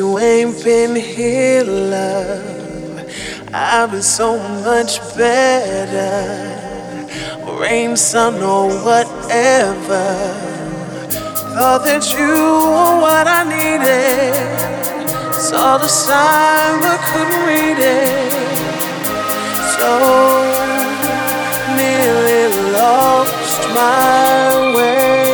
you ain't been here, love, I've been so much better. Rain, sun, or whatever. Thought that you were what I needed. Saw the sign but couldn't read it. So nearly lost my way.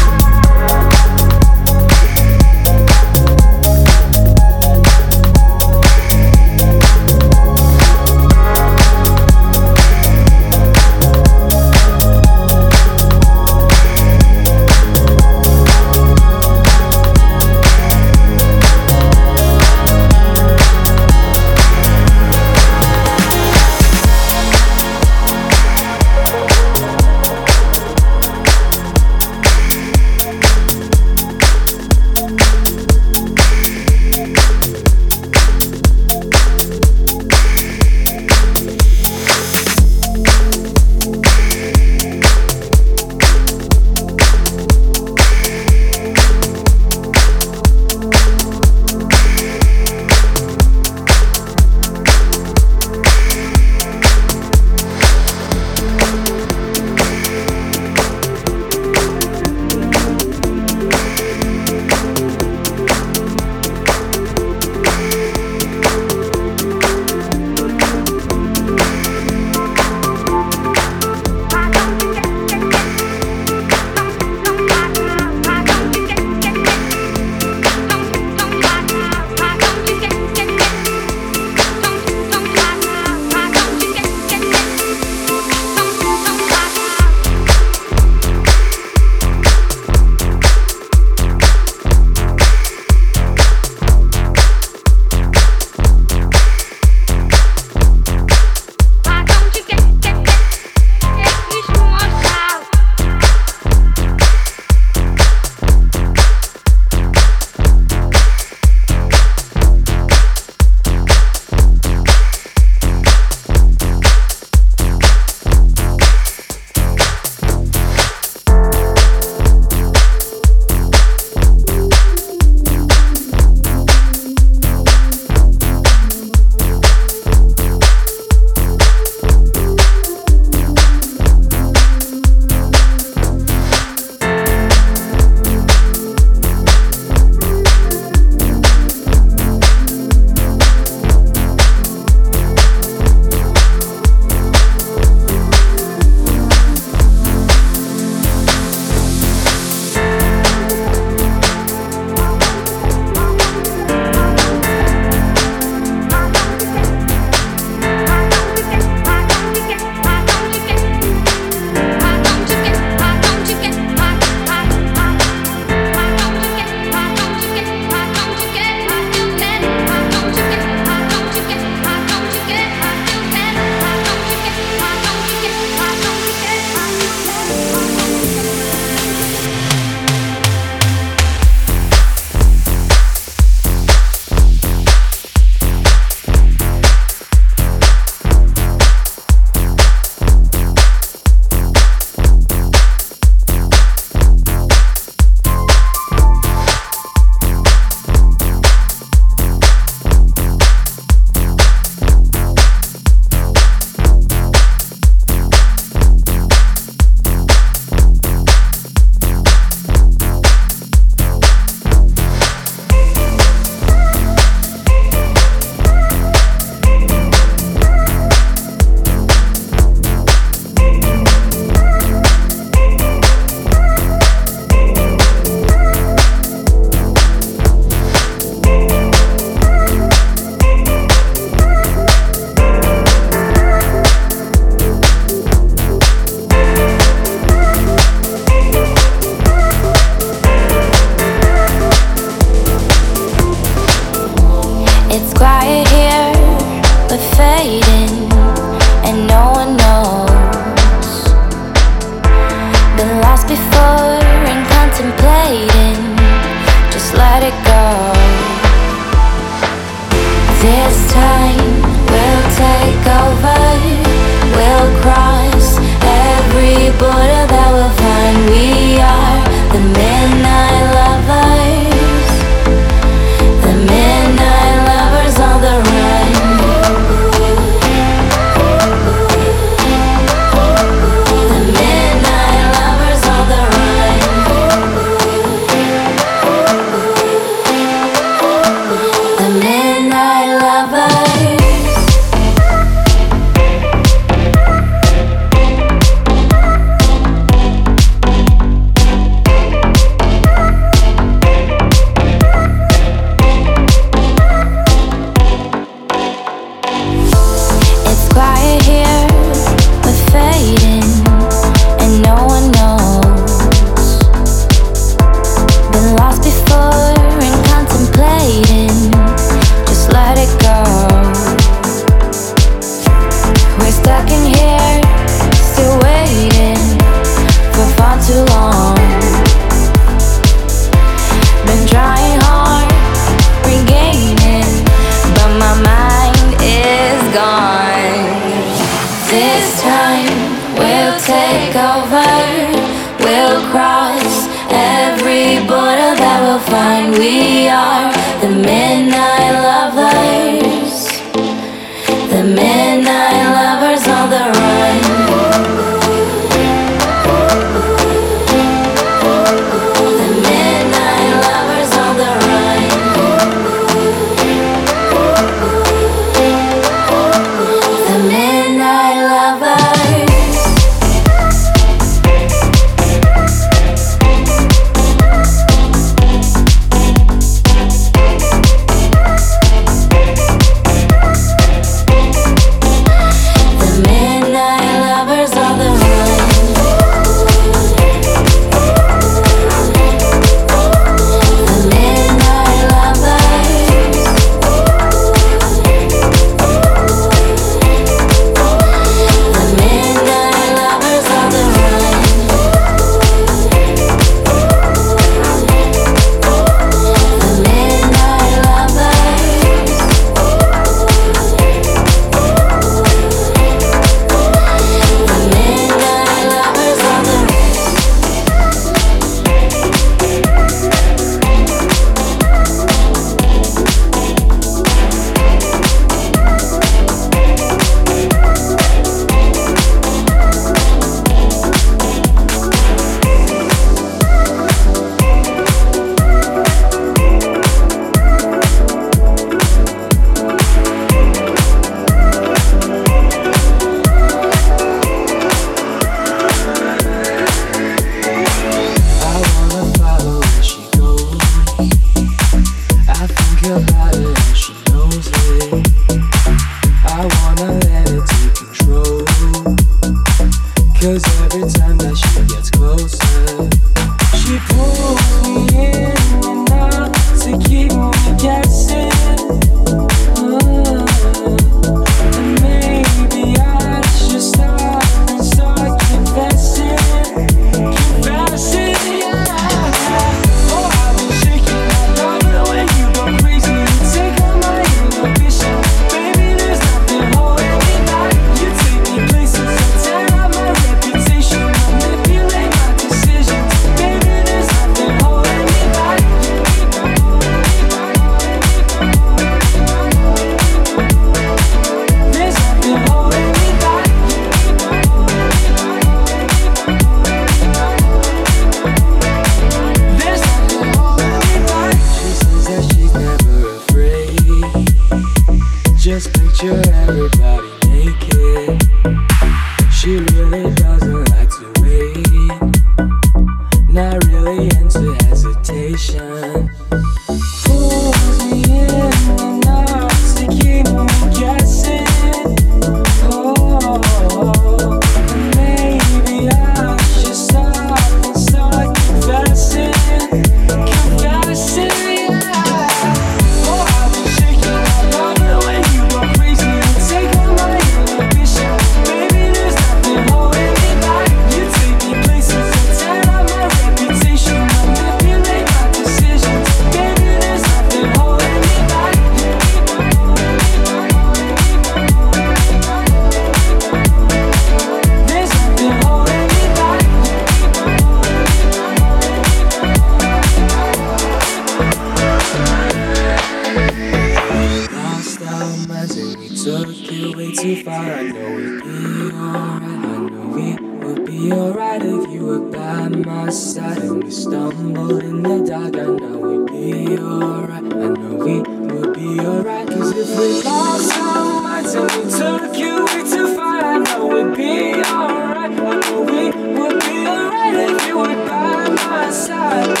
we stumble in the dark, I know we'll be alright. I know we will be alright. Cause if we lost so much and we took you way too far, I know we'd be alright. I know we will be alright if you were by my side.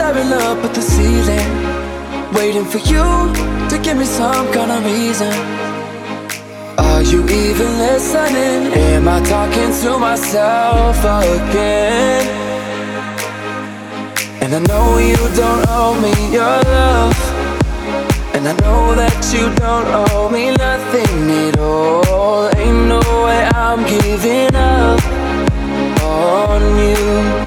Staring up at the ceiling, waiting for you to give me some kind of reason. Are you even listening? Am I talking to myself again? And I know you don't owe me your love. And I know that you don't owe me nothing at all. Ain't no way I'm giving up on you.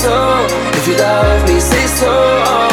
So. If you love me, say so.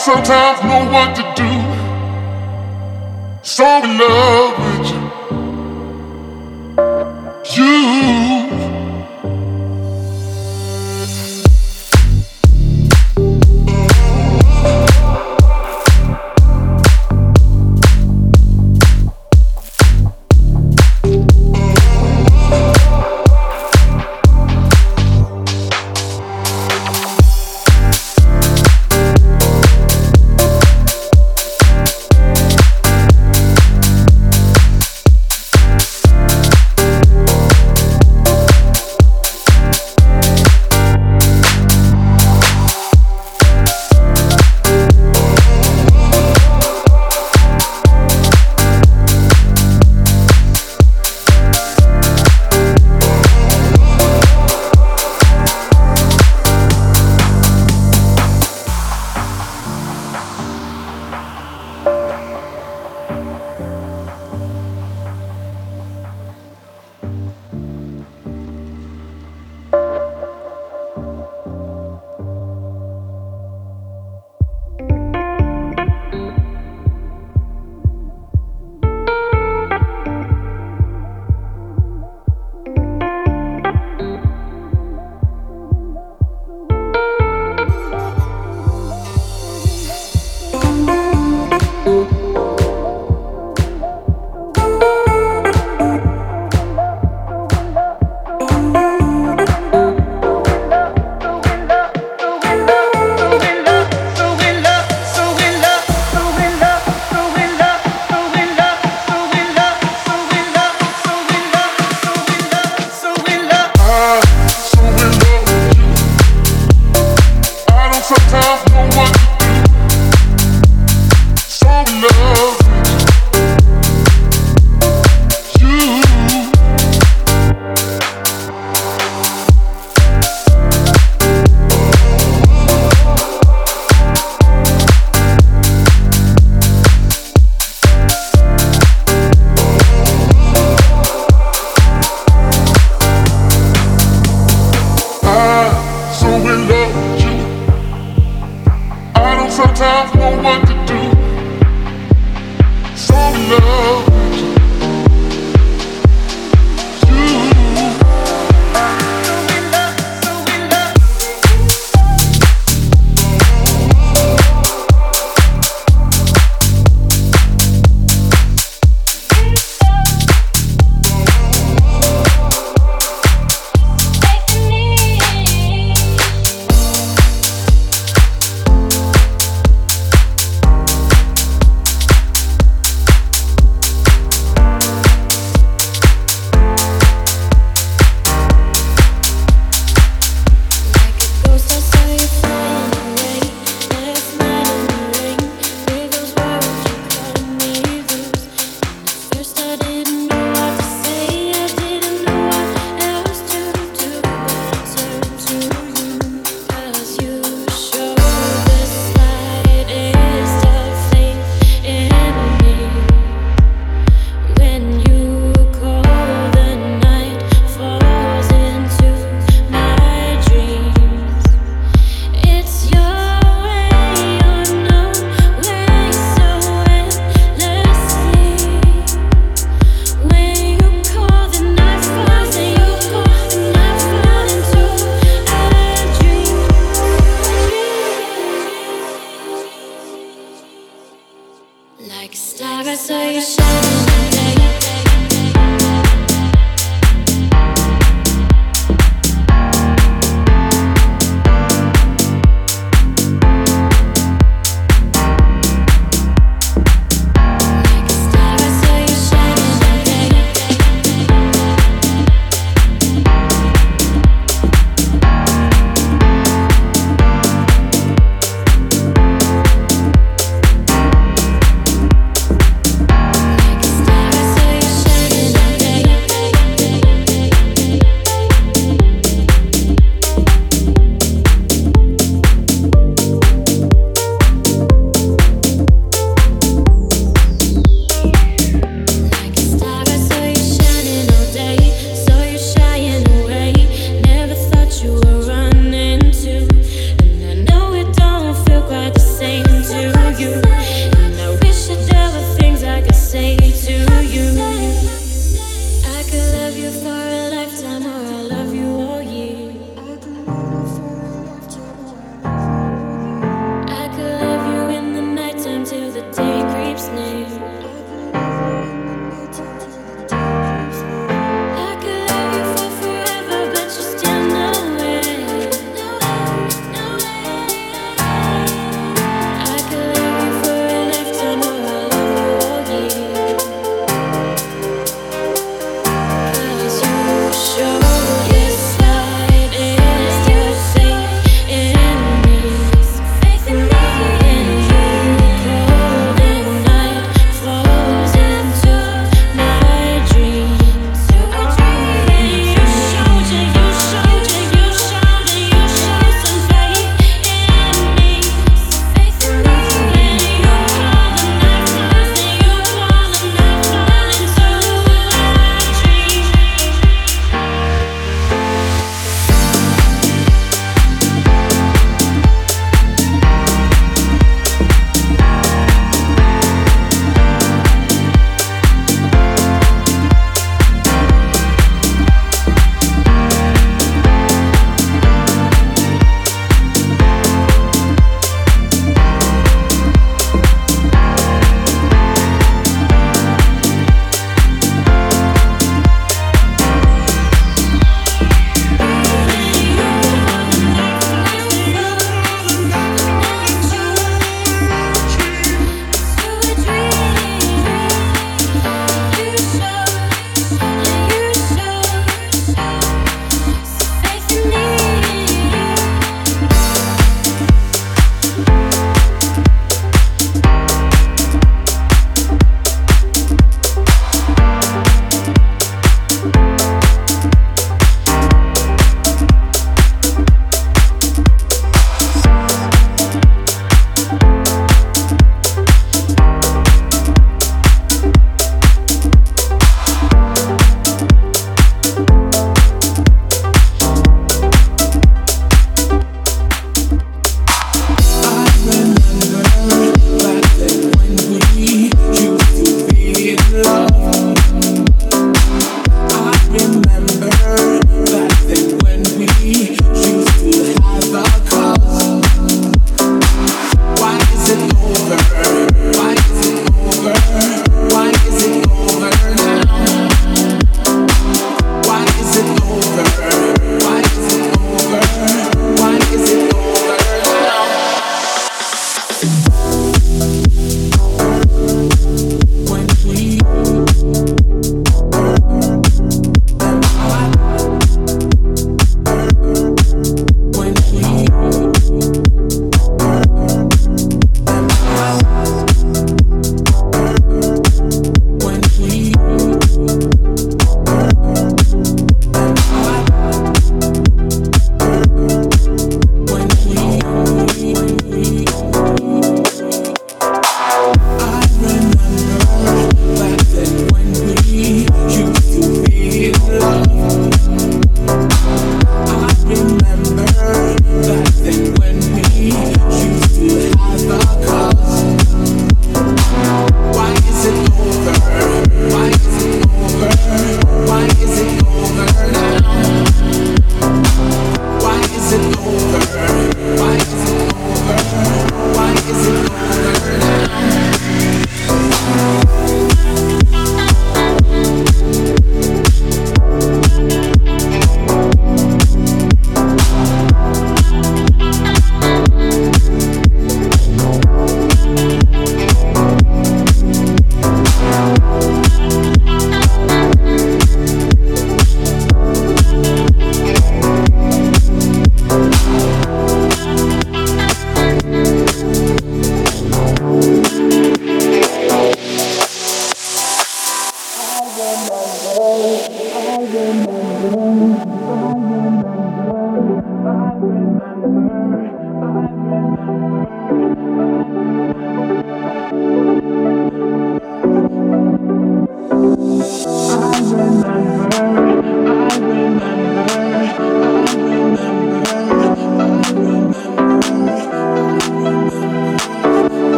Sometimes know what to do. So in love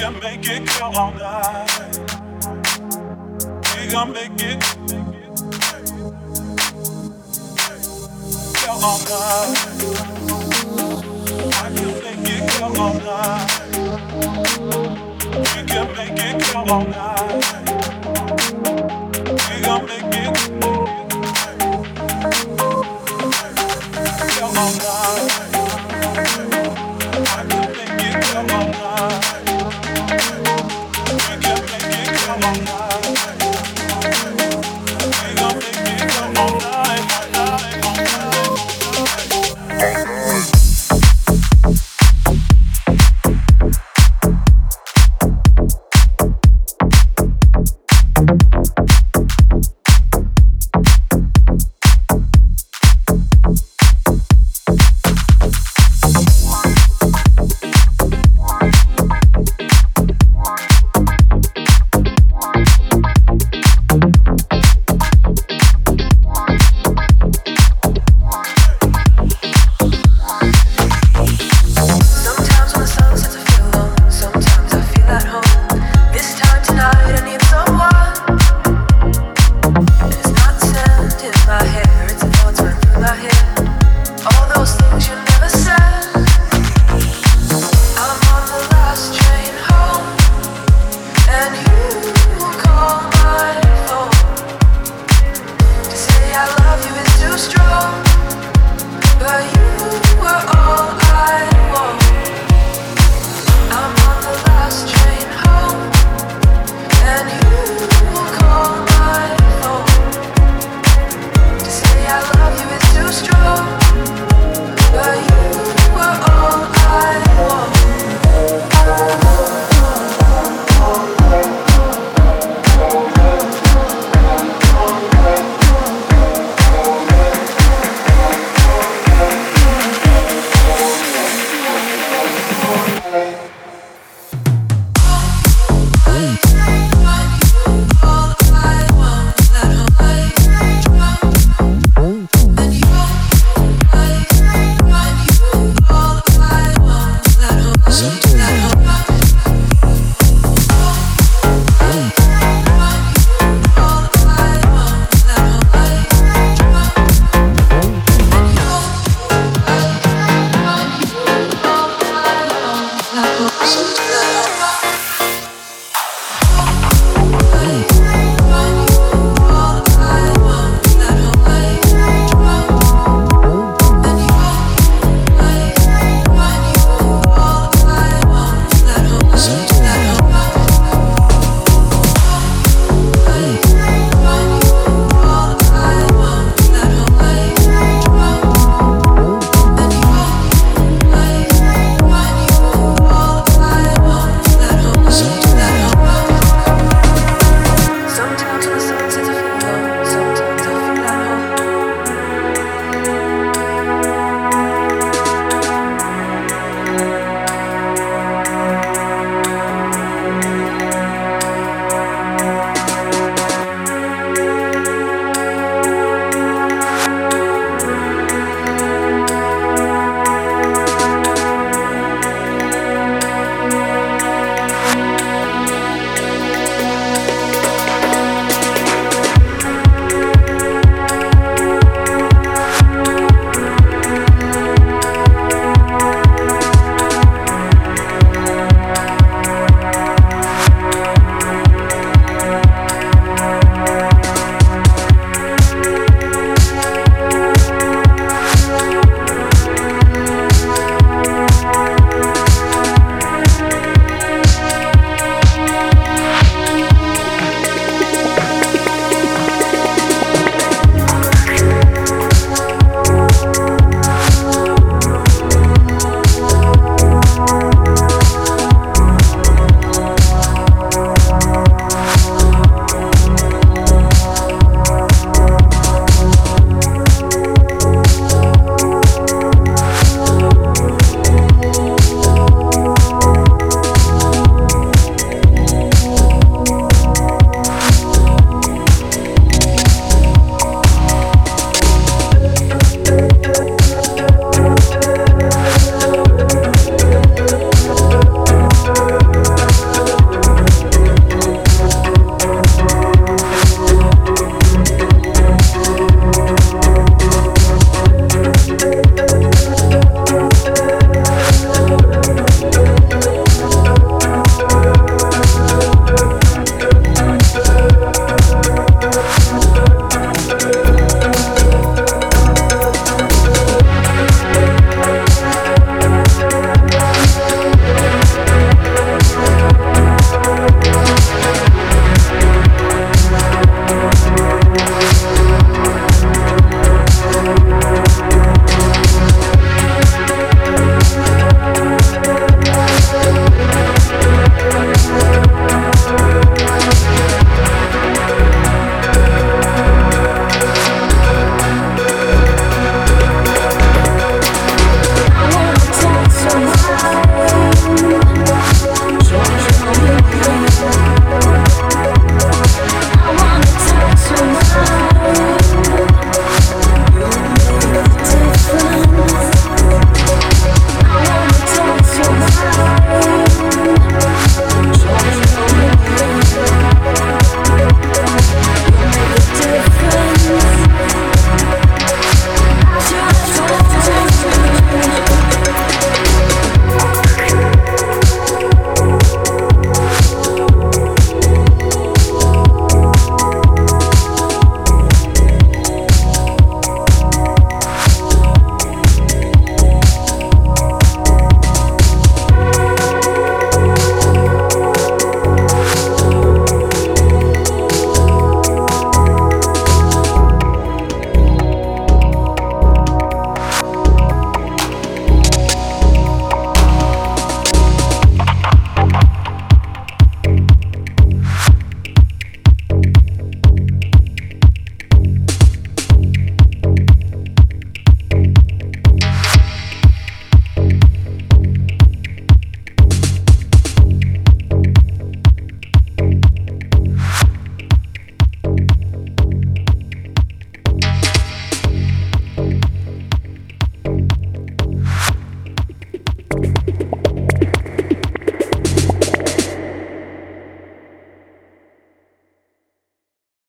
can make it come all night. We gon' make it come all night. I can make it come all night. We can make it come all night. We gon' make it come all night.